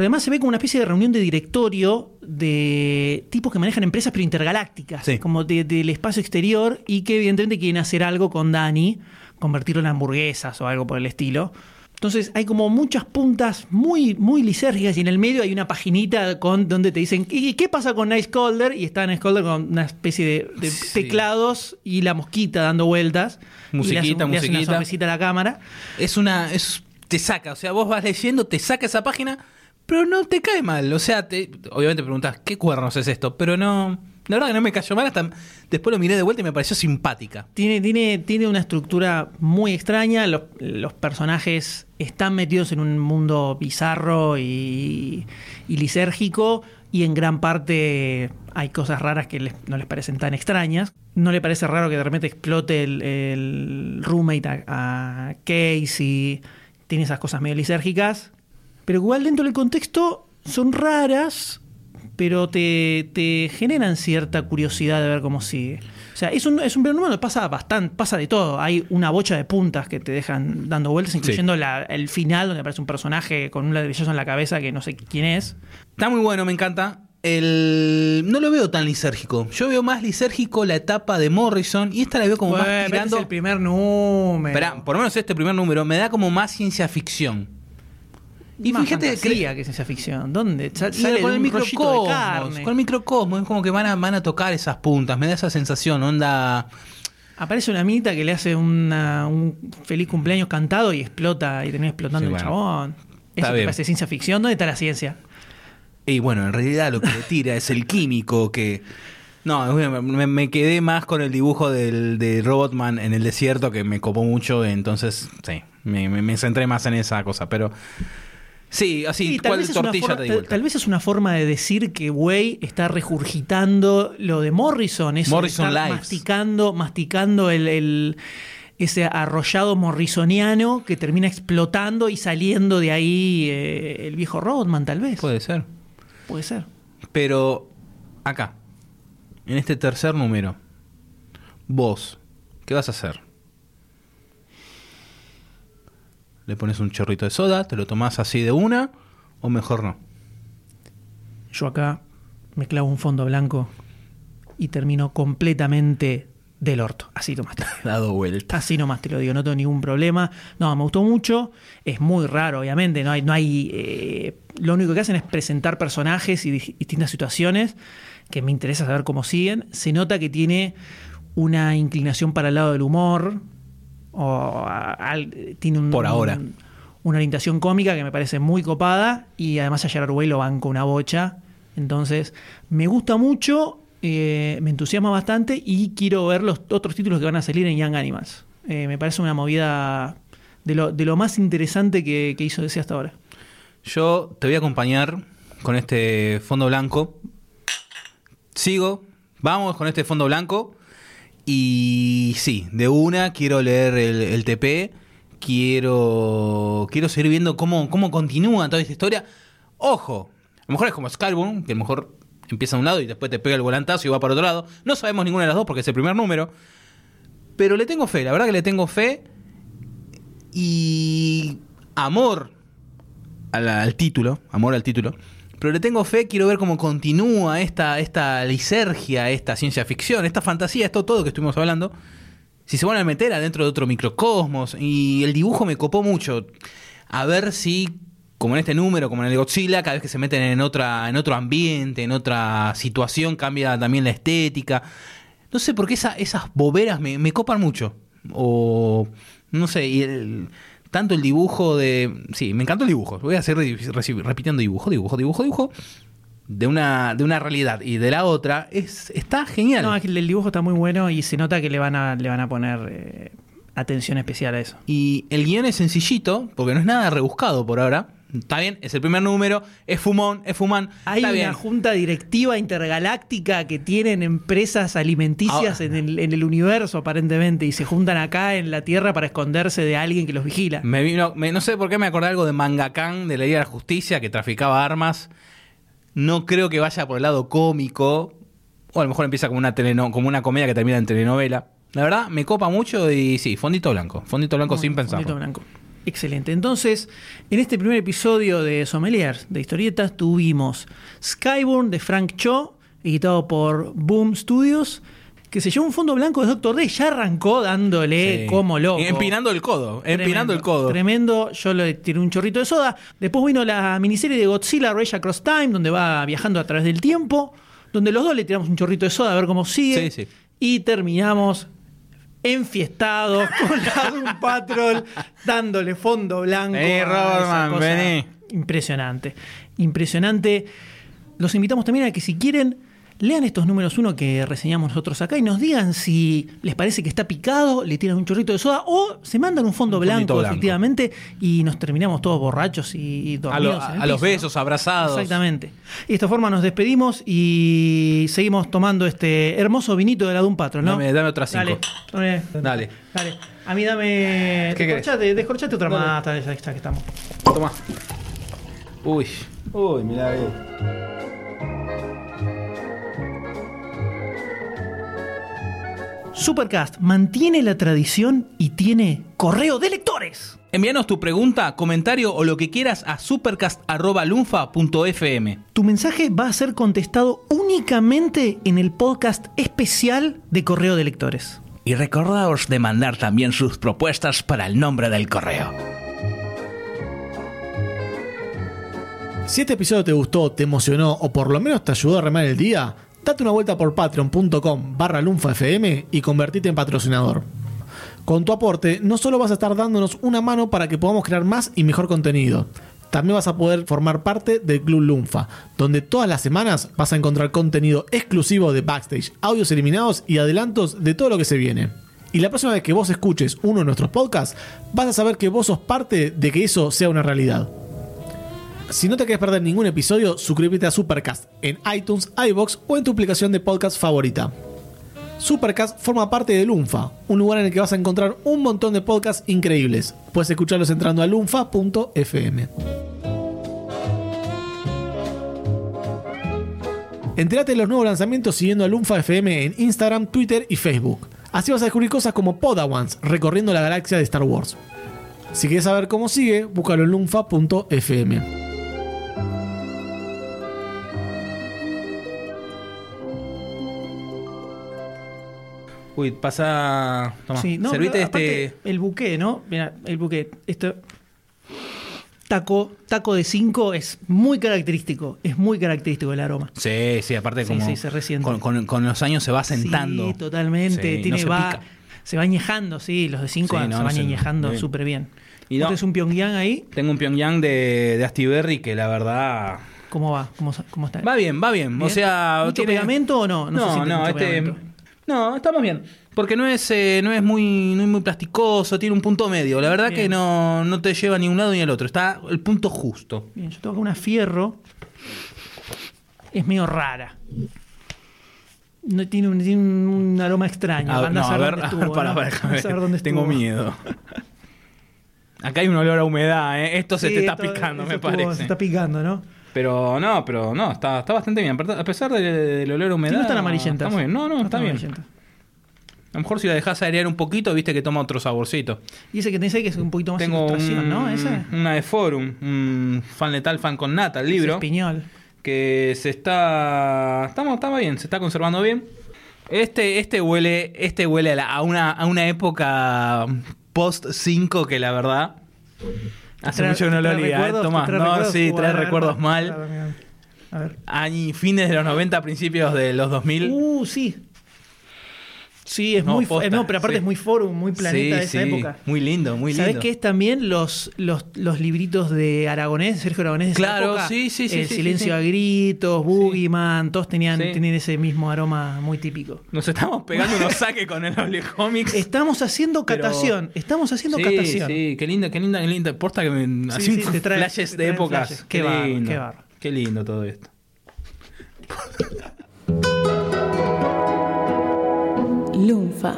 Pero además se ve como una especie de reunión de directorio de tipos que manejan empresas pero intergalácticas, Sí. como de- del espacio exterior y que evidentemente quieren hacer algo con Dani, convertirlo en hamburguesas o algo por el estilo. Entonces hay como muchas puntas muy, muy lisérgicas y en el medio hay una paginita con donde te dicen ¿y qué pasa con Nice Calder? Y está Nice Calder con una especie de, de Sí. teclados y la mosquita dando vueltas. y le hace- Musiquita, le hace una musiquita. sonrisita a la cámara. Es una. Es, te saca, o sea, vos vas leyendo, te saca esa página, pero no te cae mal. O sea, te, obviamente preguntas, ¿qué cuernos es esto? Pero no. La verdad que no me cayó mal, hasta después lo miré de vuelta y me pareció simpática. Tiene, tiene, tiene una estructura muy extraña. Los, personajes están metidos en un mundo bizarro y, y lisérgico. Y en gran parte hay cosas raras que no les parecen tan extrañas. No le parece raro que de repente explote el, el roommate a, a Casey. Tiene esas cosas medio lisérgicas. Pero igual dentro del contexto son raras, pero te, te generan cierta curiosidad de ver cómo sigue. O sea, es un, es un primer número donde pasa bastante, pasa de todo. Hay una bocha de puntas que te dejan dando vueltas, incluyendo la- el final donde aparece un personaje con un ladrillazo en la cabeza que no sé quién es. Está muy bueno, me encanta. El... No lo veo tan lisérgico. Yo veo más lisérgico la etapa de Morrison y esta la veo como más este tirando. es el primer número. Esperá, por lo menos este primer número me da como más ciencia ficción. Y Más fíjate fantasía que ciencia ficción. ¿Dónde? Sa- Sale con el microcosmos, carne. con el microcosmos, es como que van a, van a tocar esas puntas, me da esa sensación, onda. Aparece una minita que le hace una- un feliz cumpleaños cantado y explota y termina explotando Sí, el bueno. chabón. Eso te bien. parece ciencia ficción. ¿Dónde está la ciencia? Y bueno, en realidad lo que le tira es el químico que. No, me, me quedé más con el dibujo del, de Robotman en el desierto que me copó mucho, entonces sí, me, me- me centré más en esa cosa, pero. Sí, así, Sí, tal, cuál vez es una tortilla forma, te di tal, vez es una forma de decir que Way está regurgitando lo de Morrison. Eso Morrison Lives. masticando, masticando el, el- ese arrollado morrisoniano que termina explotando y saliendo de ahí eh, el viejo Rodman, tal vez. Puede ser. Puede ser. Pero acá, en este tercer número, vos, ¿qué vas a hacer? ¿Le pones un chorrito de soda? ¿Te lo tomás así de una? ¿O mejor no? Yo acá me clavo un fondo blanco y termino completamente del orto. Así tomaste. Dado vuelta. Así nomás te lo digo, no tengo ningún problema. No, me gustó mucho. Es muy raro, obviamente. No hay, no hay. eh, lo único que hacen es presentar personajes y di- distintas situaciones que me interesa saber cómo siguen. Se nota que tiene una inclinación para el lado del humor. O a- tiene un, Por ahora. un- una orientación cómica que me parece muy copada. Y además a Gerard Way lo banco una bocha. Entonces, me gusta mucho. eh, me entusiasma bastante y quiero ver los otros títulos que van a salir en Young Animals. Eh, me parece una movida de lo, de lo más interesante que, que hizo DC hasta ahora. Yo te voy a acompañar con este fondo blanco. Sigo, vamos con este fondo blanco. Y sí, de una quiero leer el, TP. Quiero, quiero seguir viendo cómo, cómo continúa toda esta historia. Ojo, a lo mejor es como Skybound, que a lo mejor empieza a un lado y después te pega el volantazo y va para otro lado. No sabemos ninguna de las dos porque es el primer número. Pero le tengo fe, la verdad que le tengo fe. Y amor al título, amor al título, pero le tengo fe, quiero ver cómo continúa esta, esta lisergia, esta ciencia ficción, esta fantasía, esto todo que estuvimos hablando. Si se van a meter adentro de otro microcosmos. Y el dibujo me copó mucho. A ver si, como en este número, como en el Godzilla, cada vez que se meten en, otra, en otro ambiente, en otra situación, cambia también la estética. No sé por qué esa- esas boberas me, me copan mucho. O, no sé, y el- tanto el dibujo de... Sí, me encantó el dibujo. Voy a seguir repitiendo dibujo, dibujo, dibujo, dibujo. De una, de una realidad y de la otra. Es, está genial. No, es que el dibujo está muy bueno y se nota que le van a, le van a poner eh, atención especial a eso. Y el guion es sencillito, porque no es nada rebuscado por ahora. Está bien, es el primer número, es fumón, es fumán. Hay está una bien. junta directiva intergaláctica que tienen empresas alimenticias en, el, en el universo aparentemente y se juntan acá en la Tierra para esconderse de alguien que los vigila. Me vino, me- no sé por qué me acordé algo de Mangakán de la Liga de la Justicia que traficaba armas. No creo que vaya por el lado cómico. O a lo mejor empieza como una, teleno- como una comedia que termina en telenovela. La verdad, me copa mucho y sí, fondito blanco. Fondito blanco sin bien, pensarlo. fondito blanco. Excelente. Entonces, en este primer episodio de Sommeliers de historietas tuvimos Skyborn de Frank Cho, editado por Boom Studios, que se llevó un fondo blanco de Doctor D. Ya arrancó dándole Sí. como loco. Empinando el codo. empinando el codo. Tremendo. Yo le tiré un chorrito de soda. Después vino la miniserie de Godzilla Rage Across Time, donde va viajando a través del tiempo. Donde los dos le tiramos un chorrito de soda a ver cómo sigue. Sí, sí. Y terminamos enfiestados con la Doom Patrol, dándole fondo blanco. Vení, Robertman, vení. Impresionante. Impresionante. Los invitamos también a que si quieren. Lean estos números uno que reseñamos nosotros acá y nos digan si les parece que está picado, le tiran un chorrito de soda o se mandan un fondo Un blanco, blanco. efectivamente, y nos terminamos todos borrachos y, y A, dormidos. lo- en el a los besos, abrazados. Exactamente. Y de esta forma nos despedimos y seguimos tomando este hermoso vinito de la Doom Patrol, ¿no? Dame- dame otra cinco. Dale, dame- Dale. dale. A mí dame. ¿Qué descorchate, descorchate otra Dale. más, ya, ya que estamos. Toma. Uy. Uy, mirá ahí. Supercast mantiene la tradición y tiene correo de lectores. Envíanos tu pregunta, comentario o lo que quieras a supercast.lunfa.fm. Tu mensaje va a ser contestado únicamente en el podcast especial de correo de lectores. Y recordaos de mandar también sus propuestas para el nombre del correo. Si este episodio te gustó, te emocionó o por lo menos te ayudó a remar el día, date una vuelta por patreon.com barra lunfafm y convertite en patrocinador. Con tu aporte, no solo vas a estar dándonos una mano para que podamos crear más y mejor contenido, también vas a poder formar parte del Club Lunfa, donde todas las semanas vas a encontrar contenido exclusivo de backstage, audios eliminados y adelantos de todo lo que se viene. Y la próxima vez que vos escuches uno de nuestros podcasts, vas a saber que vos sos parte de que eso sea una realidad. Si no te quieres perder ningún episodio, suscríbete a Supercast en iTunes, iBox o en tu aplicación de podcast favorita. Supercast forma parte de Lunfa, un lugar en el que vas a encontrar un montón de podcasts increíbles. Puedes escucharlos entrando a lunfa.fm. Entérate de los nuevos lanzamientos siguiendo a Lunfa FM en Instagram, Twitter y Facebook. Así vas a descubrir cosas como Podawans recorriendo la galaxia de Star Wars. Si quieres saber cómo sigue, búscalo en lunfa.fm. Pasa. Toma. Sí, no, Servite este. El buque, ¿no? Mira, el buque. Esto. Taco, taco de 5 es muy característico. Es muy característico el aroma. Sí, sí, aparte como. sí, se resiente. Con, con- con los años se va sentando. Sí, totalmente. Sí, Tiene, no se va, pica. se va añejando, sí. Los de 5 Sí, se no, van no se- añejando súper bien. Y ¿Y no- un Pyongyang ahí? Tengo un Pyongyang de, de Astiberri que la verdad. ¿Cómo va? ¿Cómo, cómo está? Va bien, va bien. O Bien. sea. ¿Mucho tiene- pegamento o no? No No, siente no, mucho este. pegamento. No, estamos bien. Porque no es, eh, no es muy, no es muy plasticoso, tiene un punto medio. La verdad Bien. que no, no te lleva ni un lado ni al otro. Está el punto justo. Bien, yo tengo acá una fierro. Es medio rara. No tiene un, tiene un aroma extraño. A, no, a saber ver, dónde estuvo, para, a ver. dónde Tengo miedo. Acá hay un olor a humedad, ¿eh? Esto se te está esto- picando, me estuvo- parece. Se está picando, ¿no? Pero no, pero no, está, está bastante bien. A pesar del, del olor a humedad. Sí, no están amarillentas. Está muy bien. No, no, está están bien. A lo mejor si la dejas airear un poquito, viste que toma otro saborcito. Y ese que tenés ahí que es un poquito más Tengo ilustración, un- ¿no? Ese. una de Forum, un fan letal, fan con nata, el libro. es que se está. Estamos, estaba bien, se está conservando bien. Este, este huele, este huele a, la- a una, a una época post 5 que la verdad. Hace mucho que no lo olía, ¿eh? Tomás. No, sí, trae recuerdos mal. a ver, fines de los 90, principios de los 2000. Uh, sí. Sí, es No, muy. posta, no, pero aparte sí. es muy forum, muy planeta Sí, de esa sí, época. Muy lindo, muy lindo. ¿Sabes qué es también los, los, los libritos de Aragonés, Sergio Aragonés de esa Claro, época? sí, sí, sí, El silencio a gritos, Boogeyman, todos tenían, tenían ese mismo aroma muy típico. Nos estamos pegando unos saques con el Cómics. Estamos haciendo Pero- catación, estamos haciendo sí, catación. Sí, qué linda, qué linda, qué linda. Porta que me así sí, te trae- flashes te de épocas. flashes. Qué bárbaro, lindo. qué bárbaro. Qué lindo todo esto. 六法。